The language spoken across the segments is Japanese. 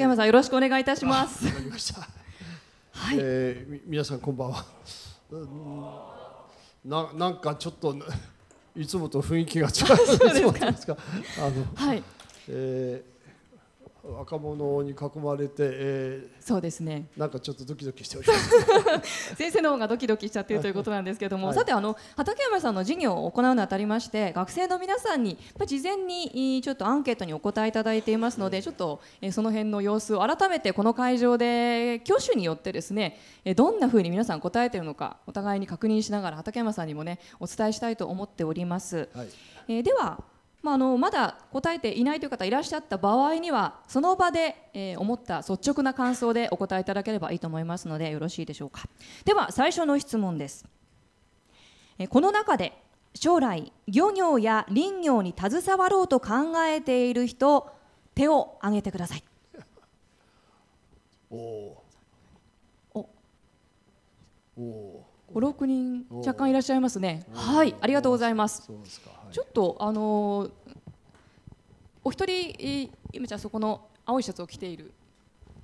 畠山さんよろしくお願いいたしますわかりました。はいえーみ皆さんこんばんは。うんななんかちょっと いつもと雰囲気が違う。そうですかそうですか？あの、はいえー若者に囲まれて、えそうですねーなんかちょっとドキドキしております。先生の方がドキドキしちゃっているということなんですけれども、はいさてあの畠山さんの授業を行うにあたりまして学生の皆さんにまあ事前にいちょっとアンケートにお答えいただいていますのでちょっとえーその辺の様子を改めてこの会場で挙手によってですねえーどんなふうに皆さん答えているのかお互いに確認しながら畠山さんにもねお伝えしたいと思っております。はい。えーでは、まあ、あのまだ答えていないという方いらっしゃった場合にはその場で、えー思った率直な感想でお答えいただければいいと思いますのでよろしいでしょうか。では最初の質問です、えーこの中で将来漁業や林業に携わろうと考えている人手を挙げてください。おお。おー。おお56人お若干いらっしゃいますね。ー。はいありがとうございます。そうですか。はい。ちょっとあのーお一人えー今じゃあそこの青いシャツを着ている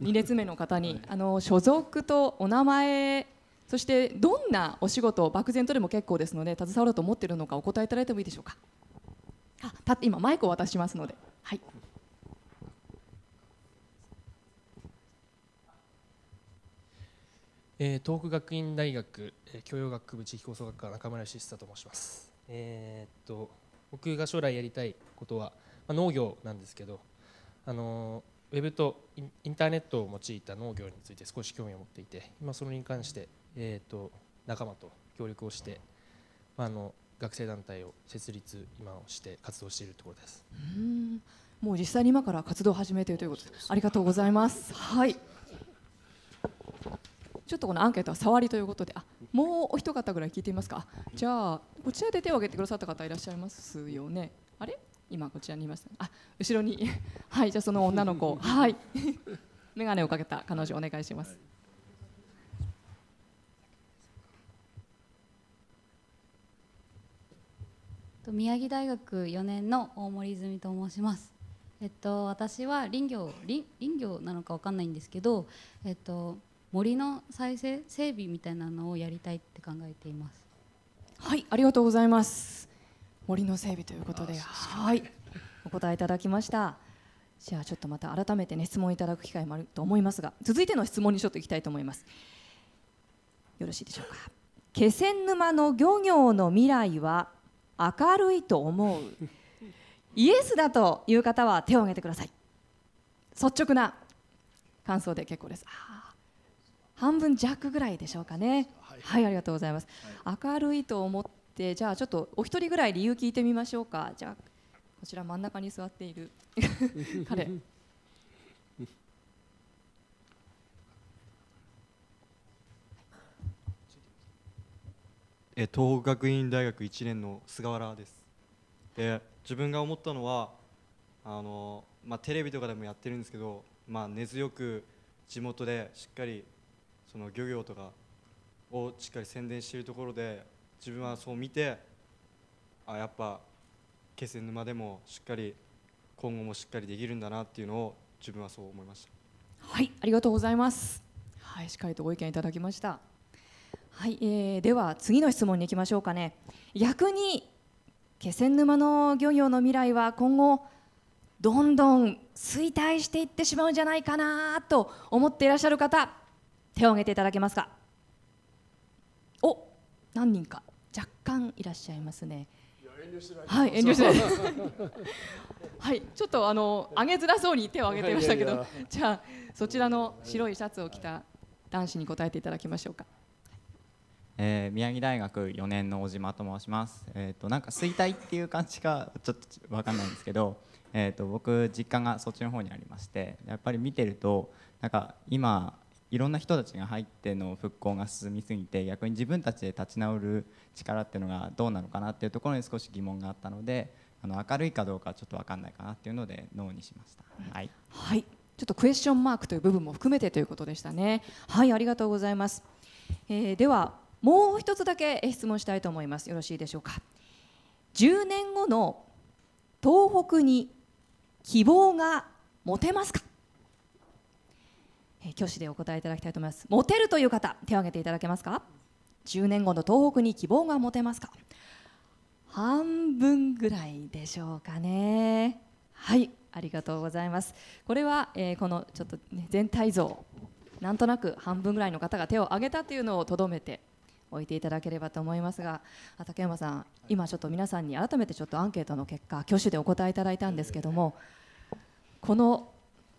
2列目の方に、あの所属とお名前そしてどんなお仕事漠然とでも結構ですので携わろうと思っているのかお答えいただいてもいいでしょうか？あたって今マイクを渡しますので。はい。えー東北学院大学、えー教養学部地域構想学科中村義久と申します。えーっと僕が将来やりたいことは、まあ、農業なんですけど、あのーウェブとインターネットを用いた農業について少し興味を持っていて、今それに関して、えーっと仲間と協力をして、まあ、あの学生団体を設立今をして活動しているところです。うーん。もう実際に今から活動を始めているということでありがとうございます。はい。ちょっとこのアンケートは触りということであもうお一方ぐらい聞いてみますか。じゃあこちらで手を挙げてくださった方いらっしゃいますよね。あれ？今こちらにいましたあ後ろに。はいじゃあその女の子。はい。眼鏡をかけた彼女お願いします。と宮城大学4年の大森泉と申します。えっと私は林業林林業なのかわかんないんですけど、えっと森の再生整備みたいなのをやりたいって考えています。はい、ありがとうございます。森の整備ということで、はい、お答えいただきました。じゃあちょっとまた改めてね質問いただく機会もあると思いますが、続いての質問にちょっといきたいと思います。よろしいでしょうか。気仙沼の漁業の未来は明るいと思う。イエスだという方は手を挙げてください。率直な感想で結構です。半分弱ぐらいでしょうかね。はいはい、ありがとうございます。明るいと思って、じゃあちょっとお一人ぐらい理由聞いてみましょうか。じゃあこちら真ん中に座っている 彼。えー東北学院大学1年の菅原ですで自分が思ったのはあの、まあ、テレビとかでもやってるんですけど、まあ、根強く地元でしっかりその漁業とかをしっかり宣伝しているところで自分はそう見てあやっぱ気仙沼でもしっかり今後もしっかりできるんだなっていうのを自分はそう思いましたはい、ありがとうございます。はい、しっかりとご意見いただきました。はい、えー、では次の質問に行きましょうかね。逆に気仙沼の漁業の未来は今後どんどん衰退していってしまうんじゃないかなと思っていらっしゃる方、手を挙げていただけますか？お、何人か若干いらっしゃいますね。はい、遠慮しないで。はい、ちょっとあの上げづらそうに手を挙げてましたけど、じゃあそちらの白いシャツを着た男子に答えていただきましょうか。えー宮城大学4年の小島と申します。えっ、となんか衰退っていう感じかちょっとわかんないんですけど、えっ、と僕実家がそっちの方にありまして、やっぱり見てるとなんか今いろんな人たちが入っての復興が進みすぎて逆に自分たちで立ち直る力っていうのがどうなのかなっていうところに少し疑問があったので、あの明るいかどうかちょっとわかんないかなっていうのでノーにしました。はい。はい、ちょっとクエスチョンマークという部分も含めてということでしたね。はい、ありがとうございます。えーではもう一つだけえー質問したいと思います。よろしいでしょうか。10年後の東北に希望が持てますか？えー挙手でお答えいただきたいと思います。モテるという方手を挙げていただけますか？10年後の東北に希望が持てますか？半分ぐらいでしょうかね。はいありがとうございます。これは、えーこのちょっと、ね、全体像なんとなく半分ぐらいの方が手を挙げたというのをとどめておいていただければと思いますがあ竹山さん今ちょっと皆さんに改めてちょっとアンケートの結果挙手でお答えいただいたんですけどもこの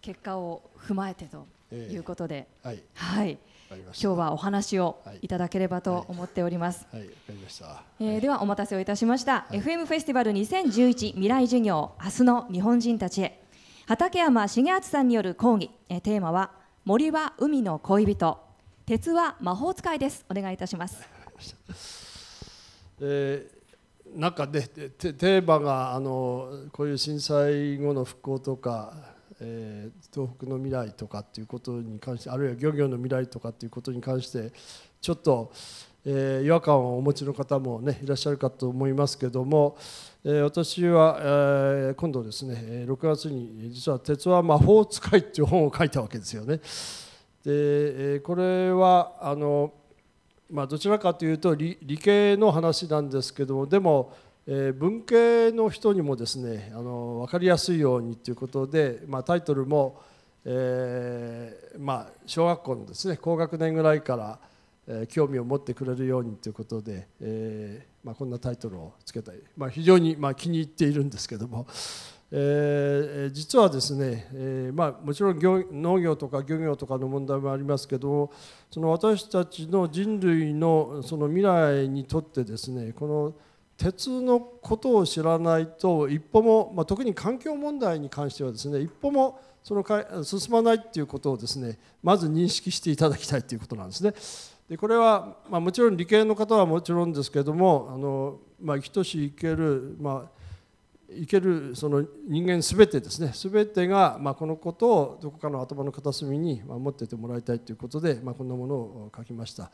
結果を踏まえてということで、はい。はい。今日はお話をい。ただければと思っております。はい。わかりました。えーではお待たせをいたしました、FM フェスティバル2011未来授業明日の日本人たちへ。畠山重敦さんによる講義、えーテーマは森は海の恋人。鉄は魔法使いです。お願いいたします。えーなんかねテーマがあのこういう震災後の復興とか、えー東北の未来とかっていうことに関してあるいは漁業の未来とかっていうことに関してちょっと、えー違和感をお持ちの方もねいらっしゃるかと思いますけども、えー私は、えー今度ですね6月に実は「鉄は魔法使い」っていう本を書いたわけですよね。で、えーこれはあのまあ、どちらかというと理理系の話なんですけどもでも、えー文系の人にもですねあの分かりやすいようにということで、まあ、タイトルも、えーまあ、小学校のですね高学年ぐらいから、えー興味を持ってくれるようにということで、えまあ、こんなタイトルをつけたい、ま、非常に、ま、気に入っているんですけども。え実はですね、えま、もちろん農業とか漁業とかの問題もありますけどその私たちの人類のその未来にとってですねこの鉄のことを知らないと一歩も、まあ、特に環境問題に関してはですね一歩もそのか進まないっていうことをですねまず認識していただきたいということなんですね。でこれは、まあ、もちろん理系の方はもちろんですけどもあの、まあ、生きとし生ける、まあ、生けるその人間すべてですねすべてが、まあ、このことをどこかの頭の片隅に持っててもらいたいということで、まあ、こんなものを書きました。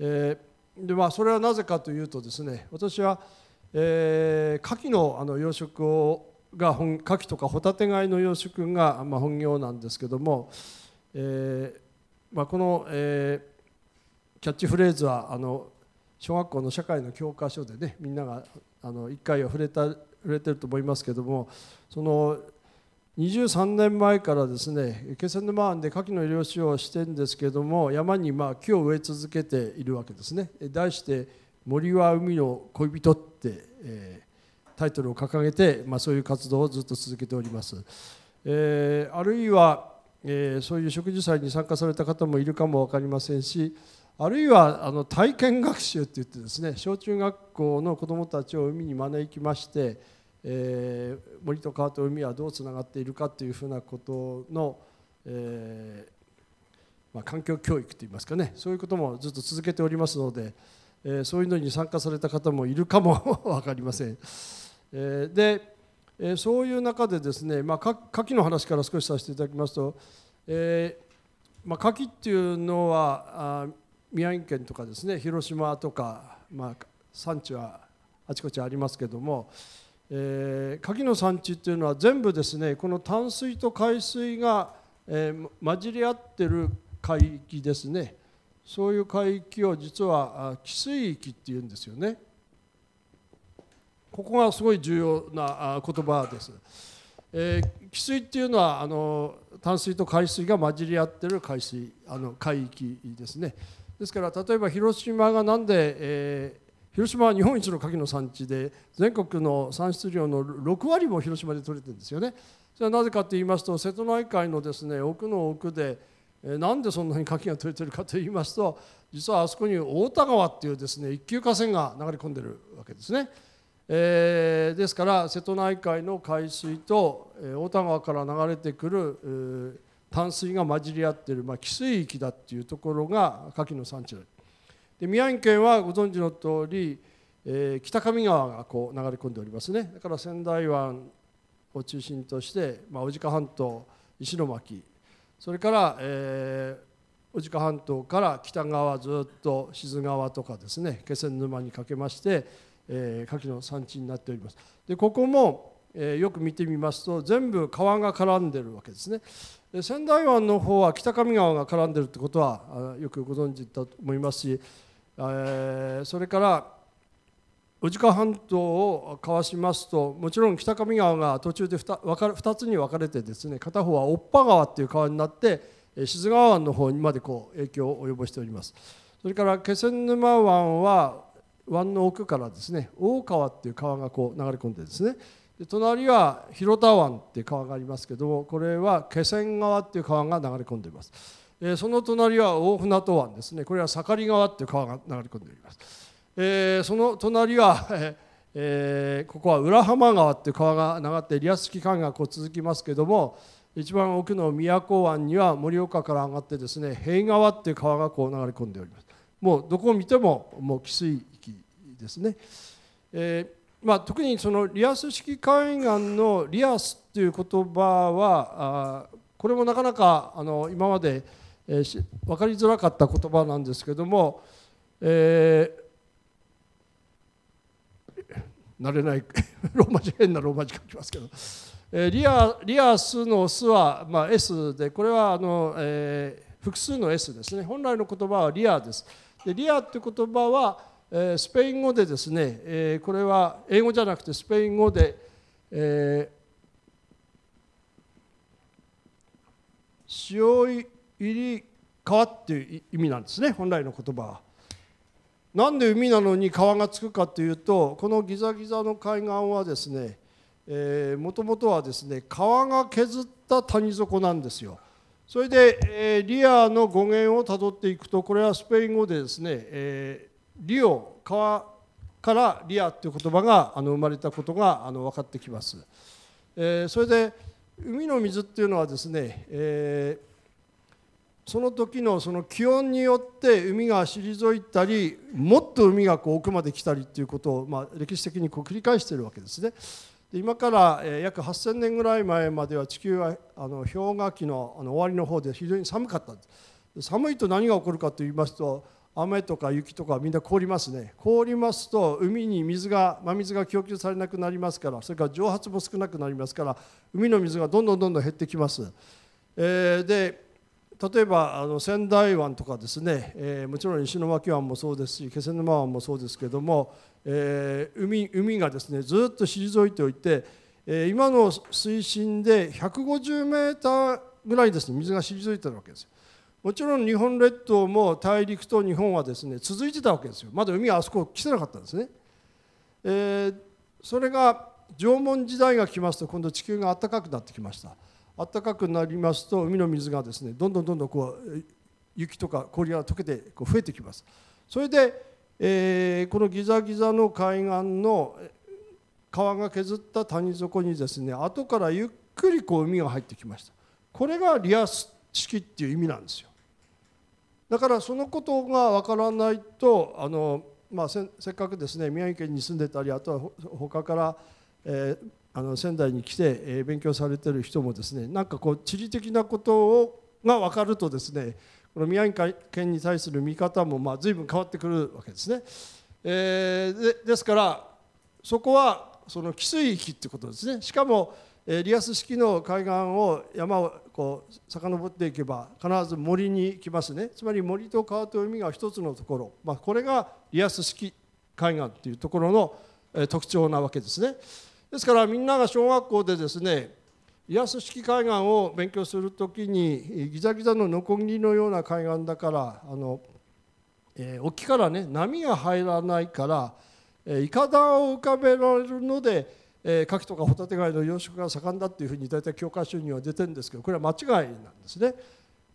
えーでまあ、それはなぜかというとですね私は、えー、牡蠣のあの養殖をが本牡蠣とかホタテ貝の養殖が、まあ、本業なんですけども、えーまあ、この、えーキャッチフレーズはあの小学校の社会の教科書でねみんながあの1回は触れた触れてると思いますけどもその23年前からですね気仙沼湾で牡蠣の漁師をしてるんですけども山にまあ木を植え続けているわけですね。題して「森は海の恋人」って、えータイトルを掲げて、まあ、そういう活動をずっと続けております、えーあるいは、えーそういう植樹祭に参加された方もいるかも分かりませんしあるいはあの体験学習って言ってですね小中学校の子どもたちを海に招きまして、えー森と川と海はどうつながっているかというふうなことの、えーまあ、環境教育といいますかねそういうこともずっと続けておりますので、えーそういうのに参加された方もいるかも 分かりません。えで、えそういう中でですね、まあ、か牡蠣の話から少しさせていただきますと、えーまあ、牡蠣っていうのは宮城県とかですね広島とか、まあ、産地はあちこちありますけども、えー、牡蠣の産地っていうのは全部ですねこの淡水と海水が、えー混じり合ってる海域ですねそういう海域を実は汽水域っていうんですよねここがすごい重要な言葉です。えー、汽水っていうのはあの淡水と海水が混じり合ってる海水あの海域ですね。ですから例えば広島がなんで、えー広島は日本一の牡蠣の産地で全国の産出量の6割も広島で取れてるんですよね。それはなぜかと言いますと瀬戸内海のですね奥の奥で、えなんでそんなに牡蠣が取れてるかと言いますと実はあそこに太田川っていうですね一級河川が流れ込んでるわけですね。えーですから瀬戸内海の海水と、太田川から流れてくる、淡水が混じり合ってる、まあ、汽水域だっていうところが牡蠣の産地だで宮城県はご存知の通り、えー北上川がこう流れ込んでおりますね。だから仙台湾を中心として、まあ、小値賀半島石巻それから、えー、小値賀半島から北側ずっと志津川とかですね気仙沼にかけまして、えー、牡蠣の産地になっております。でここも、えよく見てみますと全部川が絡んでるわけですね。で仙台湾の方は北上川が絡んでるってことはよくご存知だと思いますし、えそれから宇治川半島をかわしますともちろん北上川が途中で 2, 2つに分かれてですね片方はオッパ川っていう川になってえ志津川湾の方にまでこう影響を及ぼしておりますそれから気仙沼湾は湾の奥からですね大川っていう川がこう流れ込んでですねで隣は広田湾っていう川がありますけどもこれは気仙川っていう川が流れ込んでいます。えーその隣は大船渡湾ですね。これは盛川っていう川が流れ込んでおります。えーその隣は、ええーここは浦浜川っていう川が流ってリアス式海がこう続きますけども一番奥の宮古湾には盛岡から上がってですね平川っていう川がこう流れ込んでおります。もうどこを見てももう汽水域ですね、えーまあ、特にそのリアス式海岸のリアスっていう言葉はあこれもなかなかあの今まで、えーし分かりづらかった言葉なんですけども、えー慣れない ローマ字変なローマ字書きますけど、えーリアリアスの「スは」まあ、S でこれはあの、えー複数の S ですね。本来の言葉はリアです。でリアって言葉は、スペイン語でですね、えーこれは英語じゃなくてスペイン語で、えー塩入り川っていう意味なんですね本来の言葉は。なんで海なのに川がつくかというとこのギザギザの海岸はですねもともとはですね川が削った谷底なんですよ。それで、えーリアの語源をたどっていくとこれはスペイン語でですね、えーリオ川からリアという言葉があの生まれたことがあの分かってきます。えーそれで海の水っていうのはですね、えーその時のその気温によって海が退いたりもっと海がこう奥まで来たりっていうことを、まあ、歴史的にこう繰り返しているわけですね。で今から、約8000年ぐらい前までは地球はあの氷河期のあの終わりの方で非常に寒かった寒いと何が起こるかと言いますと雨とか雪とかみんな凍りますね凍りますと海に水が真水が供給されなくなりますからそれから蒸発も少なくなりますから海の水がどんどんどんどん減ってきます。えーで例えばあの仙台湾とかですね、えーもちろん石巻湾もそうですし気仙沼湾もそうですけども、えー海海がですねずっと退いておいて、えー今の水深で150メーターぐらいですね水が退いてるわけですよ。もちろん日本列島も大陸と日本はですね続いてたわけですよまだ海はあそこ来てなかったんですね。えーそれが縄文時代が来ますと今度地球が暖かくなってきました。暖かくなりますと海の水がですねどんどんどんどんこう雪とか氷が溶けてこう増えてきますそれで、えーこのギザギザの海岸の川が削った谷底にですね後からゆっくりこう海が入ってきましたこれがリアス式っていう意味なんですよだからそのことがわからないとあの、まあ、せせっかくですね宮城県に住んでたりあとはほ他から、えーあの仙台に来て、えー勉強されてる人もですねなんかこう地理的なことをが分かるとですねこの宮城県に対する見方もまあ随分変わってくるわけですね。えーでですからそこはその汽水域ってことですねしかも、リアス式の海岸を山をこう遡っていけば必ず森に来ますねつまり森と川と海が一つのところ、まあ、これがリアス式海岸っていうところの、特徴なわけですね。ですからみんなが小学校でですねリアス式海岸を勉強するときにギザギザのノコギリのような海岸だからあの、えー沖からね波が入らないから、えーイカダを浮かべられるので、えー、牡蠣とかホタテ貝の養殖が盛んだっていうふうに大体教科書には出てるんですけどこれは間違いなんですね。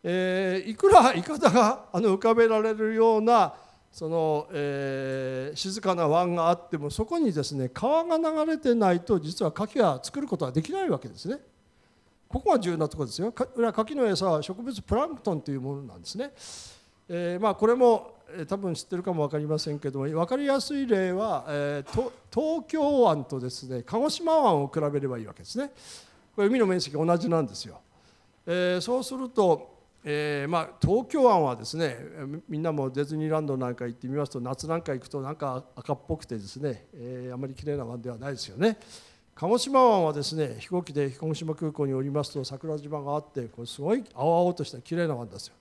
えーいくらイカダがあの浮かべられるようなその、えー静かな湾があってもそこにですね川が流れてないと実は牡蠣は作ることはできないわけですね。ここが重要なところですよ。か牡蠣の餌は植物プランクトンというものなんですね。えーまあ、これも多分知ってるかも分かりませんけども分かりやすい例は、えー東京湾とですね鹿児島湾を比べればいいわけですね。これ海の面積同じなんですよ。えーそうすると、えーまあ、東京湾はですねみんなもディズニーランドなんか行ってみますと夏なんか行くとなんか赤っぽくてですね、えあまり綺麗な湾ではないですよね。鹿児島湾はですね飛行機で鹿児島空港に降りますと桜島があってこれすごい青々とした綺麗な湾ですよ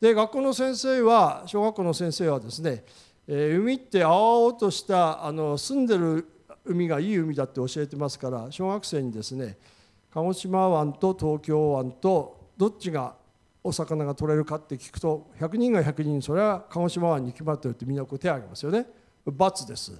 で学校の先生は小学校の先生はですね、えー海って青々としたあの住んでる海がいい海だって教えてますから小学生にですね鹿児島湾と東京湾とどっちがお魚が取れるかって聞くと100人が100人それは鹿児島湾に決まってるってみんなこう手を挙げますよね×です、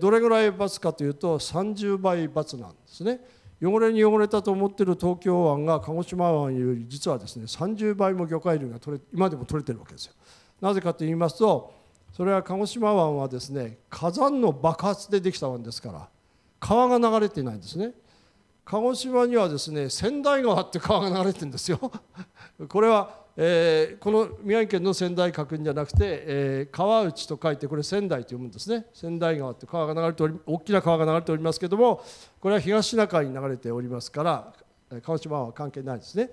どれぐらい×かというと30倍×なんですね。汚れに汚れたと思ってる東京湾が鹿児島湾より実はですね30倍も魚介類が取れ今でも取れてるわけですよ。なぜかと言いますとそれは鹿児島湾はですね火山の爆発でできた湾ですから川が流れていないんですね。鹿児島にはですね仙台川って川が流れてるんですよ。これは、えーこの宮城県の仙台確認じゃなくて、えー川内と書いてこれ仙台と読むんですね。仙台川って川が流れており大きな川が流れておりますけどもこれは東シナ海に流れておりますからえー鹿児島湾は関係ないですね、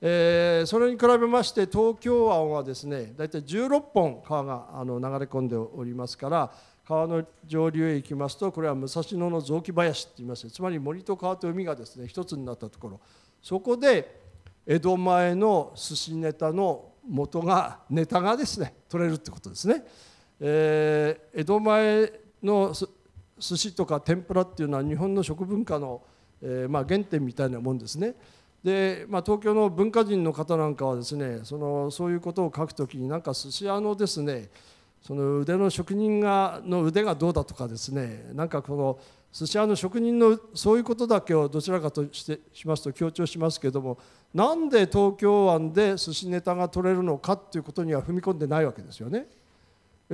えーそれに比べまして東京湾はですね大体16本川があの流れ込んでおりますから川の上流へ行きますとこれは武蔵野の雑木林って言いますつまり森と川と海がですね一つになったところ。そこで江戸前の寿司ネタの元がネタがですね取れるってことですね、えー江戸前の寿司とか天ぷらっていうのは日本の食文化の、えーまあ、原点みたいなもんですね。で、まあ、東京の文化人の方なんかはですねそのそういうことを書くときになんか寿司屋のですねその腕の職人がの腕がどうだとかですねなんかこの寿司屋の職人のそういうことだけをどちらかとしてしますと強調しますけれどもなんで東京湾で寿司ネタが取れるのかっていうことには踏み込んでないわけですよね。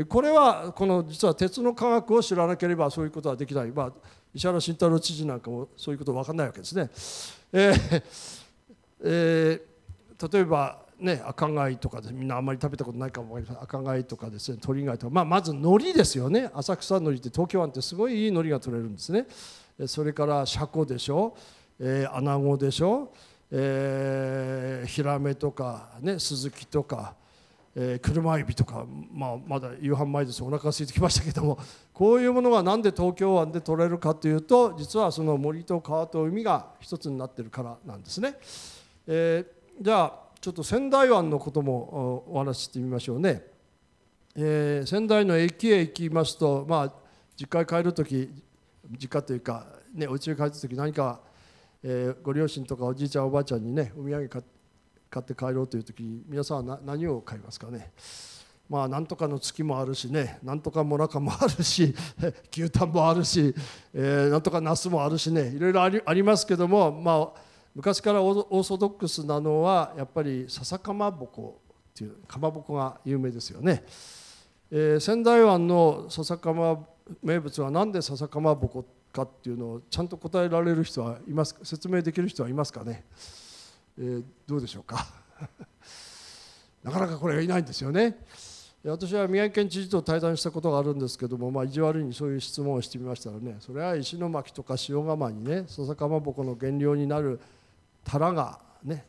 これはこの実は鉄の科学を知らなければそういうことはできない、まあ、石原慎太郎知事なんかもそういうこと分かんないわけですね。えーえー例えばね赤貝とかでみんなあんまり食べたことないかもわかりません。赤貝とかですね鳥貝とか、まあ、まず海苔ですよね。浅草海苔って東京湾ってすごいいい海苔が取れるんですね。それからシャコでしょ、えー、アナゴでしょ、えーヒラメとかねスズキとか、えー車エビとか、まあ、まだ夕飯前です。お腹空いてきましたけども。こういうものがなんで東京湾で取れるかというと実はその森と川と海が一つになってるからなんですね。えーじゃあちょっと仙台湾のこともお話ししてみましょうね。えー仙台の駅へ行きますと、まあ、実家へ帰る時実家というか、ね、お家へ帰る時何か、えーご両親とかおじいちゃんおばあちゃんにねお土産買って帰ろうという時皆さんは何を買いますかね。まあ、なんとかの月もあるしねなんとかもなかもあるし 牛タンもあるし、えーなんとかナスもあるしねいろいろありありますけども、まあ、昔からオーソドックスなのはやっぱり笹かまぼこっていうかまぼこが有名ですよね、えー仙台湾の笹かま名物は何で笹かまぼこかっていうのをちゃんと答えられる人はいますか？説明できる人はいますかね、えーどうでしょうか？なかなかこれがいないんですよね。私は宮城県知事と対談したことがあるんですけども、まあ、意地悪にそういう質問をしてみましたらねそれは石巻とか塩釜にね笹かまぼこの原料になるタラがね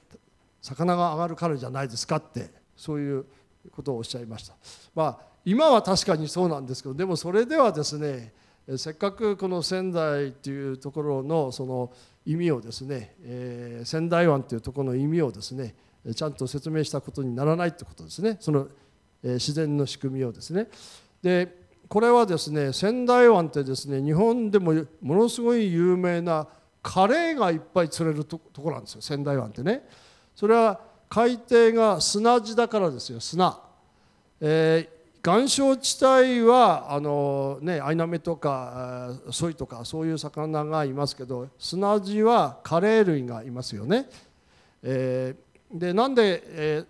魚が上がるからじゃないですかってそういうことをおっしゃいました、まあ、今は確かにそうなんですけどでもそれではですねせっかくこの仙台っていうところのその意味をですね、えー仙台湾っていうところの意味をですねちゃんと説明したことにならないってことですね。その、えー自然の仕組みをですね。でこれはですね仙台湾ってですね日本でもものすごい有名なカレーがいっぱい釣れるとところなんですよ仙台湾ってねそれは海底が砂地だからですよ砂、えー岩礁地帯はあの、ね、アイナメとかソイとかそういう魚がいますけど砂地はカレー類がいますよね。えーでなんで、え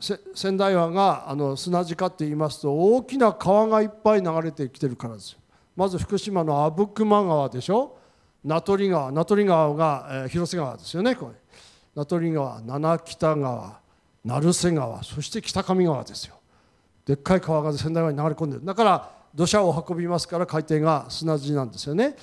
ー仙台湾があの砂地かって言いますと大きな川がいっぱい流れてきてるからですよ。まず福島の阿武隈川でしょ名取川名取川が、えー広瀬川ですよねこれ。名取川七北川成瀬川そして北上川ですよ。でっかい川が仙台湾に流れ込んでる。だから土砂を運びますから海底が砂地なんですよね。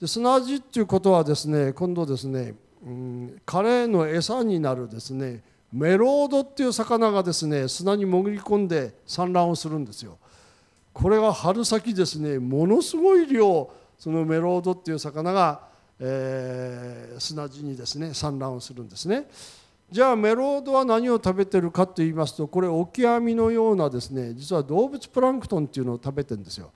で砂地っていうことはですね今度ですね、うん、カレーの餌になるですねメロードっていう魚がですね砂に潜り込んで産卵をするんですよ。これが春先ですねものすごい量そのメロードっていう魚が、えー砂地にですね産卵をするんですね。じゃあメロードは何を食べてるかと言いますとこれオキアミのようなですね実は動物プランクトンっていうのを食べてるんですよ。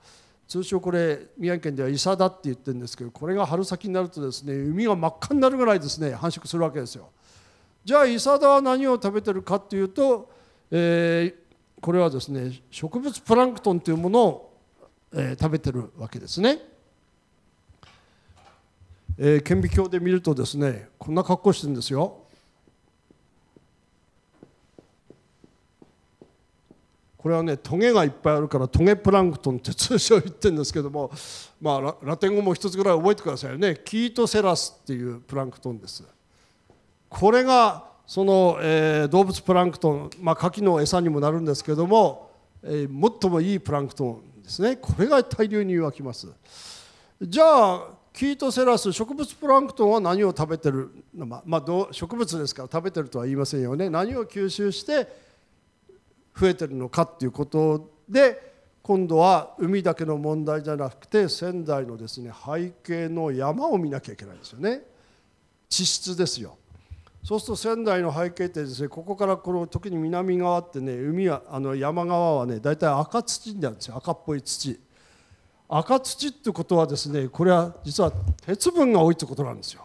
通称これ宮城県ではイサダって言ってるんですけどこれが春先になるとですね海が真っ赤になるぐらいですね繁殖するわけですよ。じゃあイサダは何を食べてるかっていうと、えーこれはですね植物プランクトンというものを、えー食べてるわけですね、えー顕微鏡で見るとですねこんな格好してるんですよ。これはねトゲがいっぱいあるからトゲプランクトンって通称言ってるんですけどもまあラテン語も一つぐらい覚えてくださいね。キートセラスっていうプランクトンです。これがその、えー動物プランクトン、まあ、牡蠣の餌にもなるんですけども、えー最もいいプランクトンですね。これが大量に湧きます。じゃあキートセラス植物プランクトンは何を食べてるま、まあ、どう植物ですから食べてるとは言いませんよね。何を吸収して増えてるのかっていうことで今度は海だけの問題じゃなくて仙台のですね背景の山を見なきゃいけないんですよね。地質ですよ。そうすると仙台の背景ってですねここからこの特に南側ってね海はあの山側はね大体赤土になるんですよ。赤っぽい土。赤土ってことはですねこれは実は鉄分が多いってことなんですよ。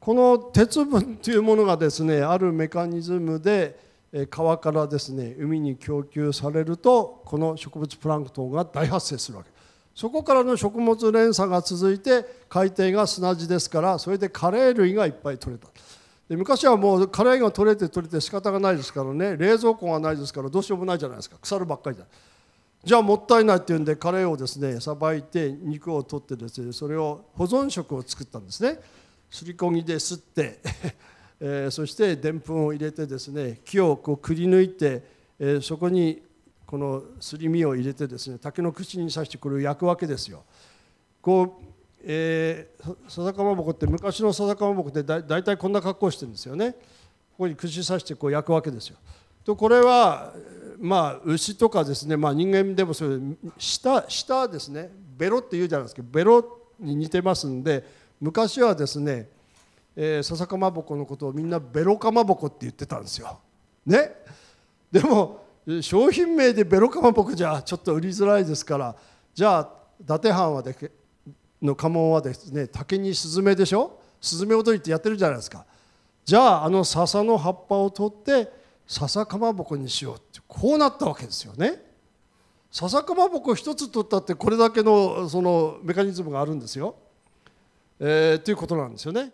この鉄分というものがですねあるメカニズムで川からですね海に供給されるとこの植物プランクトンが大発生するわけ。そこからの食物連鎖が続いて海底が砂地ですからそれでカレー類がいっぱい取れた。で昔はもうカレーが取れて取れて仕方がないですからね冷蔵庫がないですからどうしようもないじゃないですか。腐るばっかりだじゃあもったいないっていうんでカレーをですねさばいて肉を取ってですねそれを保存食を作ったんですねすりこぎですって、えーそしてでんぷんを入れてですね木をこうくり抜いて、えーそこにこのすり身を入れてですね竹の口に刺してこれを焼くわけですよ。こうえー、ささかまぼこって昔のささかまぼこってだ大体こんな格好してるんですよね。ここに串刺してこう焼くわけですよ。とこれはまあ牛とかですね、まあ、人間でもそういう舌舌ですねベロって言うじゃないですか。ベロに似てますんで昔はですね、えー、笹かまぼこのことをみんなベロかまぼこって言ってたんですよ。ね？でも商品名でベロかまぼこじゃちょっと売りづらいですからじゃあ伊達藩はでの家紋はですね竹にスズメでしょ？スズメ踊りってやってるじゃないですか。じゃああの笹の葉っぱを取って笹かまぼこにしようってこうなったわけですよね笹かまぼこ一つ取ったってこれだけのそのメカニズムがあるんですよ、えーということなんですよね。